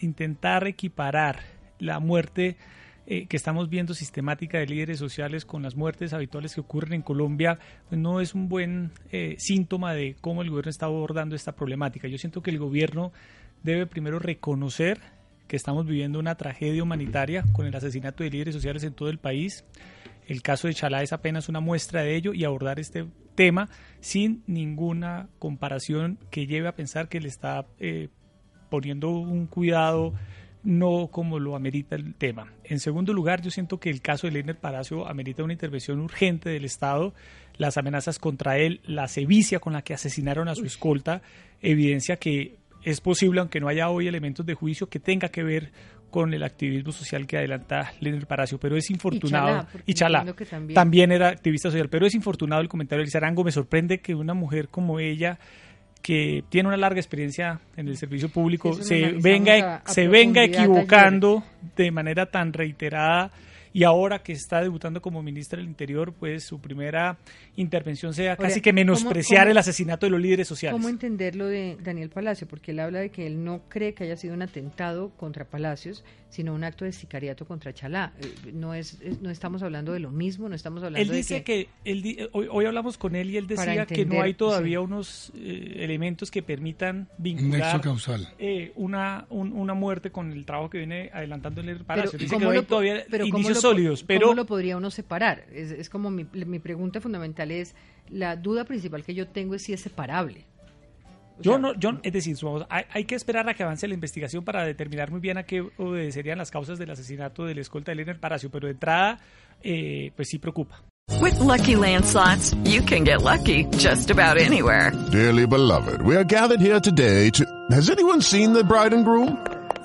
Intentar equiparar la muerte eh, que estamos viendo sistemática de líderes sociales con las muertes habituales que ocurren en Colombia, pues no es un buen eh, síntoma de cómo el gobierno está abordando esta problemática. Yo siento que el gobierno debe primero reconocer que estamos viviendo una tragedia humanitaria con el asesinato de líderes sociales en todo el país. El caso de Chalá es apenas una muestra de ello y abordar este tema sin ninguna comparación que lleve a pensar que le está eh, poniendo un cuidado no como lo amerita el tema. En segundo lugar, yo siento que el caso de Leiner Palacio amerita una intervención urgente del Estado. Las amenazas contra él, la sevicia con la que asesinaron a su escolta, evidencia que es posible, aunque no haya hoy elementos de juicio, que tenga que ver con el activismo social que adelanta Lener Palacio, pero es infortunado, y Chalá, también. también. era activista social, pero es infortunado el comentario de Lizarango, me sorprende que una mujer como ella que tiene una larga experiencia en el servicio público se venga, a, a se venga equivocando de manera tan reiterada y ahora que está debutando como ministra del Interior, pues su primera intervención sea casi que menospreciar el asesinato de los líderes sociales. ¿Cómo entender lo de Daniel Palacio? Porque él habla de que él no cree que haya sido un atentado contra Palacios, sino un acto de sicariato contra Chalá. Eh, no es, no estamos hablando de lo mismo, no estamos hablando él dice que, él, hoy, hablamos con él y él decía que no hay todavía unos eh, elementos que permitan vincular eh, una, una muerte con el trabajo que viene adelantando el Palacio. dice que no hay todavía indicios sólidos, pero ¿cómo lo podría uno separar? Es, es como mi, mi pregunta fundamental es la duda principal que yo tengo es si es separable. Yo no, yo, es decir, hay, hay, que esperar a que avance la investigación para determinar muy bien a qué obedecerían las causas del asesinato del escolta de Leonard Palacio, pero de entrada, eh, pues sí preocupa. With lucky landslots, you can get lucky just about anywhere. Dearly beloved, we are gathered here today to. Has anyone seen the bride and groom?